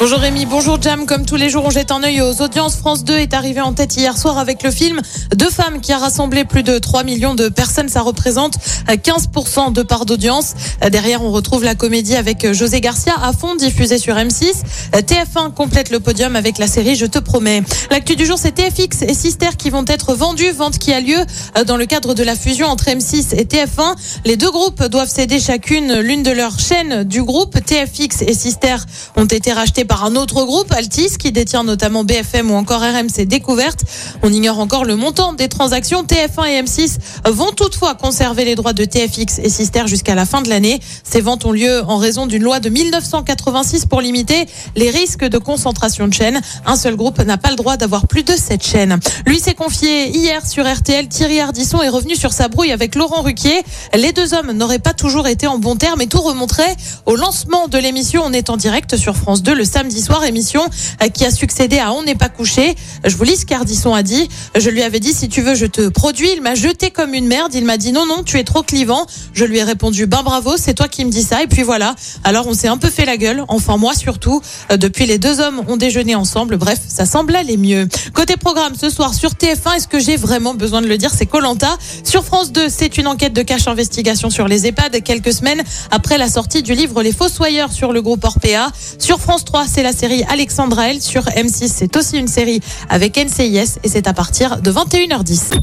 Bonjour Rémi, bonjour Jam. Comme tous les jours, on jette un œil aux audiences. France 2 est arrivé en tête hier soir avec le film Deux femmes qui a rassemblé plus de 3 millions de personnes. Ça représente 15% de part d'audience. Derrière, on retrouve la comédie avec José Garcia à fond diffusée sur M6. TF1 complète le podium avec la série Je te promets. L'actu du jour, c'est TFX et Sister qui vont être vendus. Vente qui a lieu dans le cadre de la fusion entre M6 et TF1. Les deux groupes doivent céder chacune l'une de leurs chaînes du groupe. TFX et Sister ont été rachetés par un autre groupe, Altis, qui détient notamment BFM ou encore RMC Découverte. On ignore encore le montant des transactions. TF1 et M6 vont toutefois conserver les droits de TFX et Sister jusqu'à la fin de l'année. Ces ventes ont lieu en raison d'une loi de 1986 pour limiter les risques de concentration de chaînes. Un seul groupe n'a pas le droit d'avoir plus de cette chaînes. Lui s'est confié hier sur RTL. Thierry Ardisson est revenu sur sa brouille avec Laurent Ruquier. Les deux hommes n'auraient pas toujours été en bon terme et tout remonterait au lancement de l'émission. On est en direct sur France 2 le samedi soir, émission euh, qui a succédé à On n'est pas couché. Je vous lis ce qu'Ardisson a dit. Je lui avais dit si tu veux je te produis. Il m'a jeté comme une merde. Il m'a dit non non tu es trop clivant. Je lui ai répondu ben bravo c'est toi qui me dis ça et puis voilà. Alors on s'est un peu fait la gueule. Enfin moi surtout. Euh, Depuis les deux hommes ont déjeuné ensemble. Bref ça semble aller mieux. Côté programme ce soir sur TF1 est-ce que j'ai vraiment besoin de le dire? C'est Colanta. Sur France 2 c'est une enquête de cache investigation sur les EHPAD quelques semaines après la sortie du livre Les Fossoyeurs sur le groupe Orpea. Sur France 3 c'est la série Alexandra L. Sur M6, c'est aussi une série avec NCIS et c'est à partir de 21h10.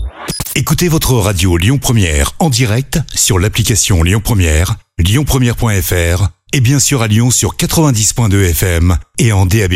Écoutez votre radio Lyon Première en direct sur l'application Lyon Première, lyonpremière.fr et bien sûr à Lyon sur 90.2 FM et en DAB+.